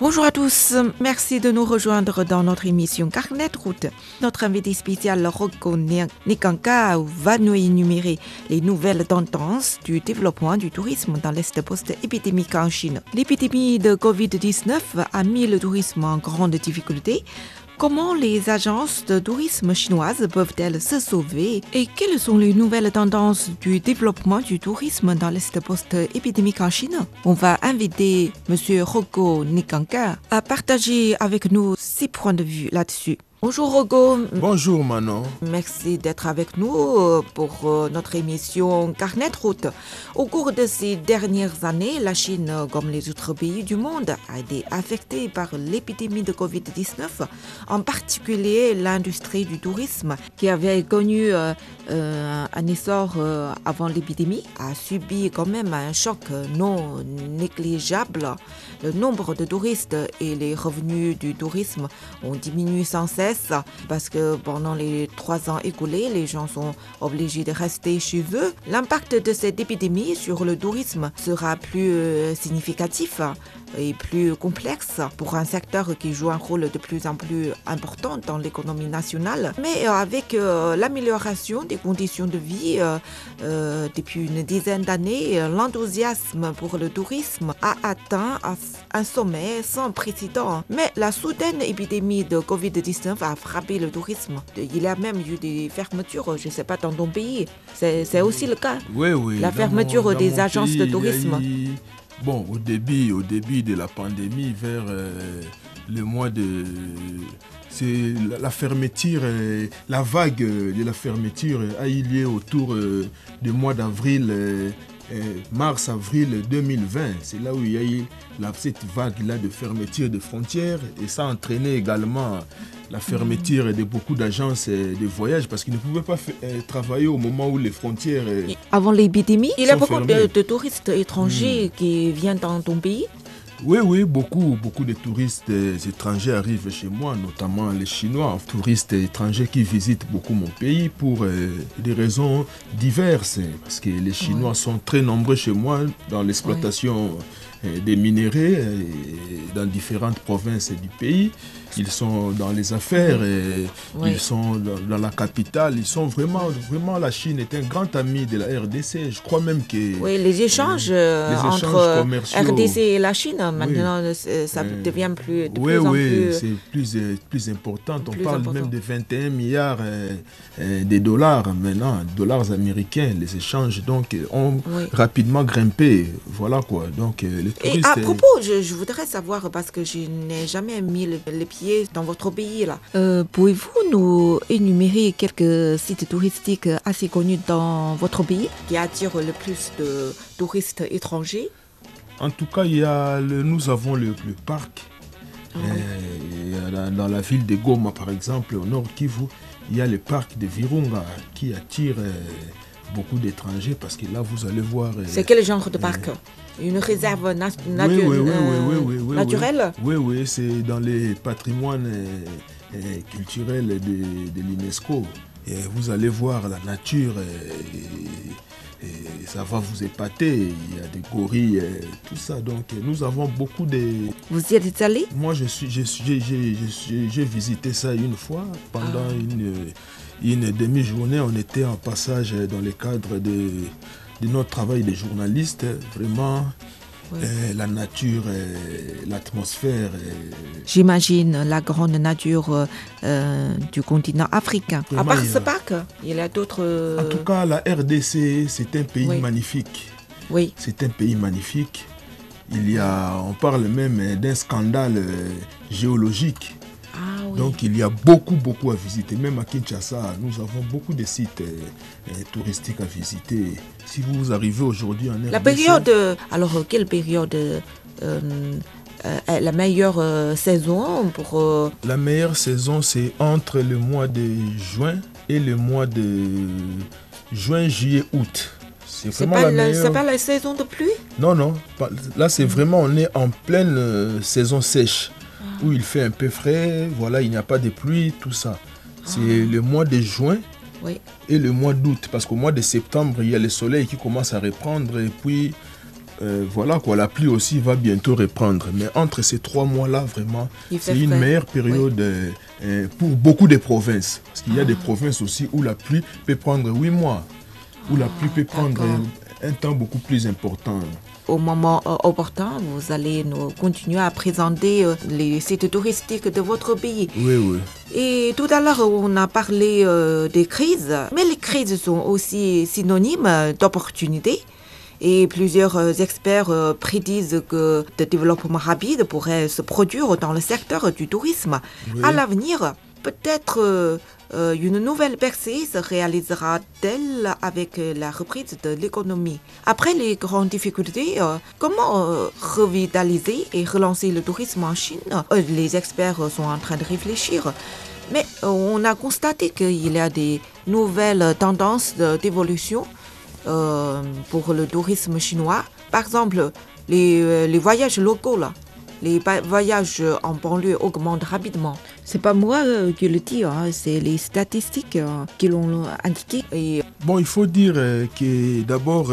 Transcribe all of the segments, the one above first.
Bonjour à tous, merci de nous rejoindre dans notre émission Carnet Route. Notre invité spécial Rocco Nikanka va nous énumérer les nouvelles tendances du développement du tourisme dans l'Est post-épidémique en Chine. L'épidémie de Covid-19 a mis le tourisme en grande difficulté. Comment les agences de tourisme chinoises peuvent-elles se sauver et quelles sont les nouvelles tendances du développement du tourisme dans l'Est post-épidémique en Chine? On va inviter M. Rocco Nikanka à partager avec nous ses points de vue là-dessus. Bonjour Rogo. Bonjour Manon. Merci d'être avec nous euh, pour euh, notre émission Carnet Route. Au cours de ces dernières années, la Chine, comme les autres pays du monde, a été affectée par l'épidémie de Covid-19, en particulier l'industrie du tourisme, qui avait connu euh, un essor avant l'épidémie, a subi quand même un choc non négligeable. Le nombre de touristes et les revenus du tourisme ont diminué sans cesse parce que pendant les trois ans écoulés, les gens sont obligés de rester chez eux. L'impact de cette épidémie sur le tourisme sera plus euh, significatif et plus complexe pour un secteur qui joue un rôle de plus en plus important dans l'économie nationale. Mais euh, avec euh, l'amélioration des conditions de vie depuis une dizaine d'années, l'enthousiasme pour le tourisme a atteint un sommet sans précédent. Mais la soudaine épidémie de Covid-19 a frappé le tourisme. Il y a même eu des fermetures, je ne sais pas, dans ton pays. C'est aussi le cas. Oui, oui. La fermeture des agences de tourisme. Bon, au début, au début de la pandémie, vers euh, le mois de... C'est la, fermeture, euh, la vague de la fermeture a eu lieu autour euh, du mois d'avril, mars-avril 2020. C'est là où il y a eu cette vague-là de fermeture de frontières et ça a entraîné également la fermeture de beaucoup d'agences de voyage parce qu'ils ne pouvaient pas travailler au moment où les frontières. Avant l'épidémie, il y a beaucoup de, touristes étrangers hmm. qui viennent dans ton pays. Oui, oui, beaucoup, beaucoup de touristes étrangers arrivent chez moi, notamment les Chinois, touristes étrangers qui visitent beaucoup mon pays pour des raisons diverses, parce que les Chinois sont très nombreux chez moi dans l'exploitation des minéraux dans différentes provinces du pays ils sont dans les affaires, et ils sont dans, la capitale, ils sont vraiment, vraiment, la Chine est un grand ami de la RDC. Je crois même que... Oui, les échanges, euh, entre RDC et la Chine, maintenant, ça devient plus, de oui, plus oui, plus... c'est plus, euh, plus important. On parle même de 21 milliards euh, de dollars maintenant, dollars américains. Les échanges, donc, ont rapidement grimpé. Voilà quoi. Donc, les touristes... Et à propos, je, voudrais savoir, parce que je n'ai jamais mis les pieds dans votre pays. là. Euh, pouvez-vous nous énumérer quelques sites touristiques assez connus dans votre pays qui attirent le plus de touristes étrangers? En tout cas, il y a le, nous avons le, parc. Ah euh, dans la ville de Goma, par exemple, au nord Kivu, il y a le parc de Virunga qui attire euh, beaucoup d'étrangers parce que là, vous allez voir. C'est quel genre de parc une réserve naturelle Oui, oui, c'est dans les patrimoines euh, euh, culturels de, l'UNESCO. Vous allez voir la nature, et, ça va vous épater. Il y a des gorilles, tout ça. Donc nous avons beaucoup de... Vous y êtes allé? Moi, je suis, j'ai visité ça une fois pendant ah. une, une demi-journée. On était en passage dans le cadre de de notre travail de journaliste, vraiment, euh, la nature, l'atmosphère. J'imagine la grande nature euh, du continent africain. à part ce parc, il y a d'autres. En tout cas, la RDC, c'est un pays magnifique. Oui. C'est un pays magnifique. Il y a, on parle même d'un scandale euh, géologique ah Donc il y a beaucoup, beaucoup à visiter. Même à Kinshasa, nous avons beaucoup de sites euh, euh, touristiques à visiter. Si vous arrivez aujourd'hui en RDC... La période, alors quelle période euh, la meilleure saison pour... La meilleure saison, c'est entre le mois de juin et le mois de juin, juillet, août. C'est vraiment pas la meilleure. Pas la saison de pluie? Non, non. Là, c'est vraiment, on est en pleine euh, saison sèche. Où il fait un peu frais, voilà, il n'y a pas de pluie, tout ça. C'est ah. le mois de juin et le mois d'août, parce qu'au mois de septembre, il y a le soleil qui commence à reprendre, et puis euh, voilà quoi, la pluie aussi va bientôt reprendre. Mais entre ces trois mois-là, vraiment, c'est une meilleure période euh, pour beaucoup de provinces. Parce qu'il y a des ah. provinces aussi où la pluie peut prendre huit mois où la pluie peut prendre un temps beaucoup plus important. Au moment euh, opportun, vous allez nous continuer à présenter euh, les sites touristiques de votre pays. Oui, oui. Et tout à l'heure, on a parlé euh, des crises, mais les crises sont aussi synonymes d'opportunités. Et plusieurs experts prédisent que le développement rapide pourrait se produire dans le secteur du tourisme. À l'avenir, peut-être euh, une nouvelle percée se réalisera-t-elle avec la reprise de l'économie Après les grandes difficultés, euh, comment euh, revitaliser et relancer le tourisme en Chine? Les experts sont en train de réfléchir. Mais on a constaté qu'il y a des nouvelles tendances d'évolution pour le tourisme chinois. Par exemple, les, voyages locaux. Les voyages en banlieue augmentent rapidement. C'est pas moi euh, qui le dis, hein, c'est les statistiques euh, qui l'ont indiqué. Et bon, il faut dire euh, que d'abord.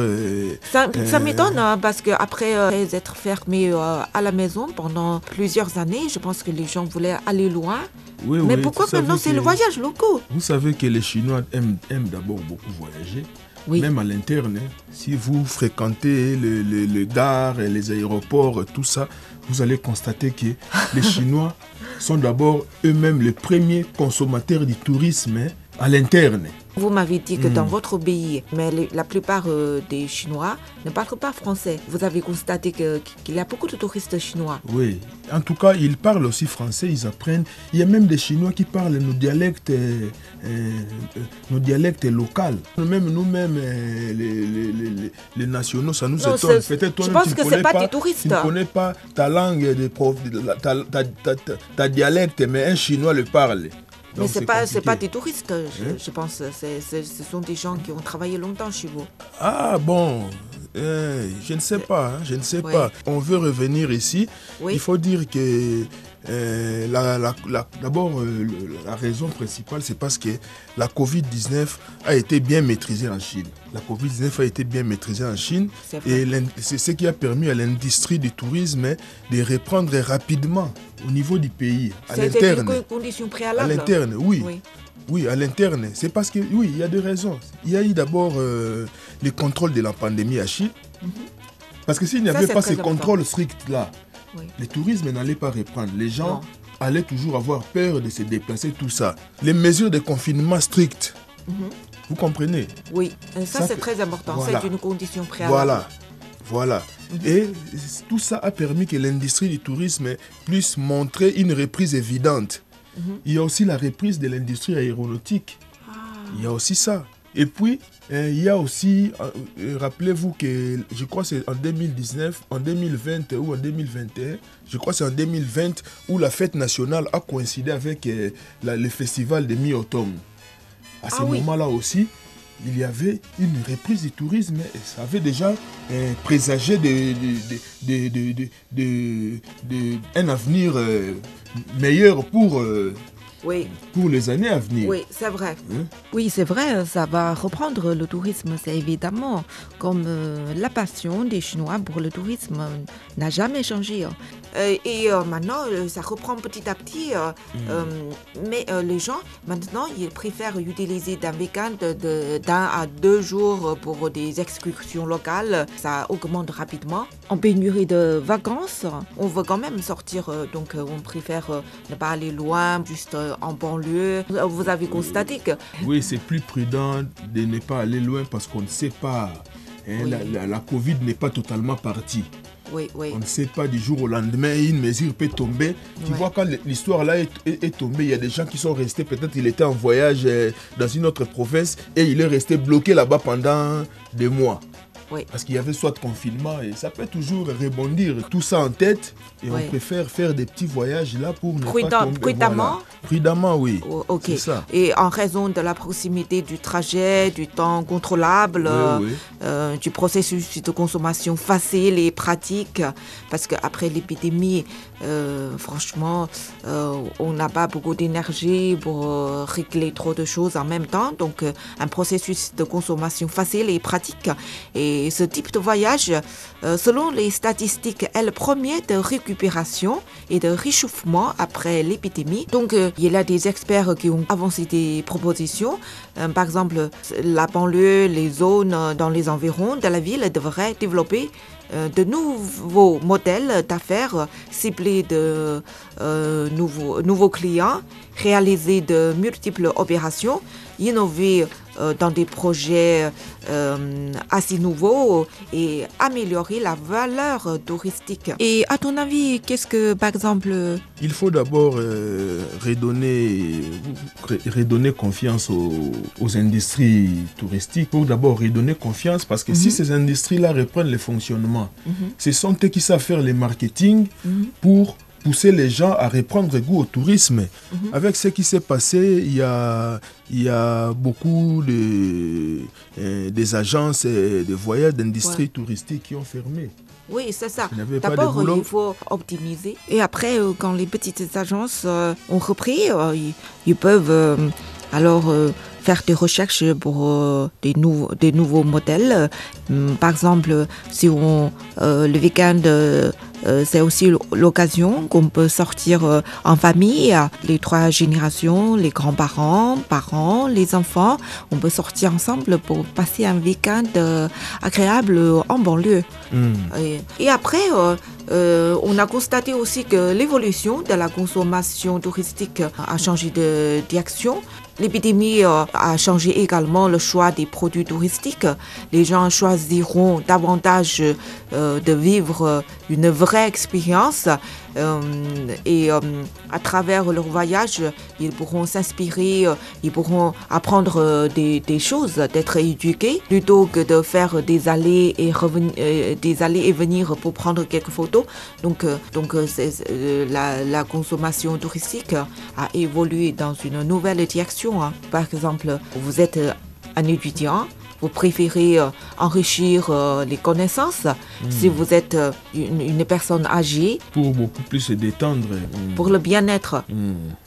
ça, m'étonne hein, parce qu'après être fermé à la maison pendant plusieurs années, je pense que les gens voulaient aller loin. Oui, Mais pourquoi maintenant c'est le voyage local? Vous savez que les Chinois aiment, aiment d'abord beaucoup voyager. Même à l'interne, hein. si vous fréquentez les, les, les gares, les aéroports, tout ça, vous allez constater que les Chinois sont d'abord eux-mêmes les premiers consommateurs du tourisme hein, à l'interne. Vous m'avez dit que dans hmm. votre pays, mais la plupart euh, des Chinois ne parlent pas français. Vous avez constaté qu'il y a beaucoup de touristes chinois. Oui, en tout cas, ils parlent aussi français, ils apprennent. Il y a même des Chinois qui parlent nos dialectes, euh, euh, nos dialectes locaux. Même nous-mêmes, les, nationaux, ça nous étonne. Peut-être toi, Je pense que ce pas, des touristes. Tu ne connais pas ta langue, ta, ta, ta, ta dialecte, mais un Chinois le parle. Mais ce n'est pas, pas des touristes, je, hein? pense. ce sont des gens qui ont travaillé longtemps chez vous. Ah bon, euh, je ne sais pas, hein, je ne sais pas. On veut revenir ici. Il faut dire que euh, d'abord, euh, la raison principale, c'est parce que la Covid-19 a été bien maîtrisée en Chine. La Covid-19 a été bien maîtrisée en Chine et c'est ce qui a permis à l'industrie du tourisme de reprendre rapidement au niveau du pays, à l'interne. À l'interne, oui. oui. à l'interne. C'est parce que, oui, il y a deux raisons. Il y a eu d'abord euh, les contrôles de la pandémie à Chine. Mhm. Parce que s'il n'y avait pas ces contrôles le tourisme n'allait pas reprendre. Les gens allaient toujours avoir peur de se déplacer, tout ça. Les mesures de confinement strictes, mhm. vous comprenez? Oui, ça, c'est très important. C'est une condition préalable. Voilà, voilà. Mhm. Et tout ça a permis que l'industrie du tourisme puisse montrer une reprise évidente. Mhm. Il y a aussi la reprise de l'industrie aéronautique. Ah. Il y a aussi ça. Et puis, euh, il y a aussi, euh, euh, rappelez-vous que je crois que c'est en 2019, en 2020 ou en 2021, je crois que c'est en 2020 où la fête nationale a coïncidé avec le festival de mi-automne. À ce ah moment-là aussi, il y avait une reprise du tourisme et ça avait déjà présagé de, un avenir meilleur pour oui. pour les années à venir. Oui, c'est vrai. Hein? Oui, c'est vrai, ça va reprendre le tourisme, c'est évidemment. Comme euh, la passion des Chinois pour le tourisme n'a jamais changé. Euh, et euh, maintenant, ça reprend petit à petit. Mm. mais les gens, maintenant, ils préfèrent utiliser d'un week-end d'un à deux jours pour des excursions locales. Ça augmente rapidement. En pénurie de vacances, on veut quand même sortir, donc on préfère ne pas aller loin, juste en banlieue. Vous avez constaté que... Oui, c'est plus prudent de ne pas aller loin parce qu'on ne sait pas. Hein, la, Covid n'est pas totalement partie. Oui, oui. On ne sait pas du jour au lendemain, une mesure peut tomber. Tu vois, quand l'histoire là est, tombée, il y a des gens qui sont restés, peut-être il était en voyage euh, dans une autre province et il est resté bloqué là-bas pendant des mois. Oui. Parce qu'il y avait soit confinement et ça peut toujours rebondir. Tout ça en tête et Oui. on préfère faire des petits voyages là pour ne Prudent- pas tomber. prudemment voilà. Prudemment, oui. Oh, Ok. Ça. Et en raison de la proximité du trajet, du temps contrôlable, euh, oui. euh, du processus de consommation facile et pratique, parce qu'après l'épidémie, euh, franchement, euh, on n'a pas beaucoup d'énergie pour euh, régler trop de choses en même temps. Donc, un processus de consommation facile et pratique. Et ce type de voyage, selon les statistiques, est le premier de récupération et de réchauffement après l'épidémie. Donc, il y a des experts qui ont avancé des propositions. Par exemple, la banlieue, les zones dans les environs de la ville devraient développer de nouveaux modèles d'affaires euh, ciblés de euh, nouveaux, nouveaux clients, réaliser de multiples opérations, innover euh, dans des projets euh, assez nouveaux et améliorer la valeur touristique. Et à ton avis, qu'est-ce que, par exemple, Il faut d'abord euh, redonner, re- redonner confiance aux, aux industries touristiques. Pour d'abord redonner confiance parce que si ces industries-là reprennent le fonctionnement, ce sont eux qui savent faire le marketing pour pousser les gens à reprendre goût au tourisme. Avec ce qui s'est passé, il y a, il y a beaucoup de, euh, des agences de voyages d'industries Ouais. touristiques qui ont fermé. Oui, c'est ça. D'abord, il faut optimiser. Et après, euh, quand les petites agences euh, ont repris, euh, ils, ils peuvent euh, alors faire des recherches pour des, nouveaux des nouveaux modèles. Par exemple, si on le week-end, c'est aussi l'occasion qu'on peut sortir euh, en famille, euh, les trois générations, les grands-parents, parents, les enfants. On peut sortir ensemble pour passer un week-end euh, agréable en banlieue. Hmm. Et, et après, euh, on a constaté aussi que l'évolution de la consommation touristique a changé de direction. L'épidémie euh, a changé également le choix des produits touristiques. Les gens choisiront davantage euh, de vivre une vraie expérience et euh, à travers leur voyage, ils pourront s'inspirer, euh, ils pourront apprendre euh, des, choses, d'être éduqués, plutôt que de faire des allées et euh, des allées et venir pour prendre quelques photos. Donc, euh, donc euh, euh, la, consommation touristique a évolué dans une nouvelle direction. hein. Par exemple, vous êtes euh, un étudiant. Vous préférez euh, enrichir euh, les connaissances. Si vous êtes euh, une, une personne âgée, Pour beaucoup plus se détendre. Hmm. pour le bien-être. Hmm.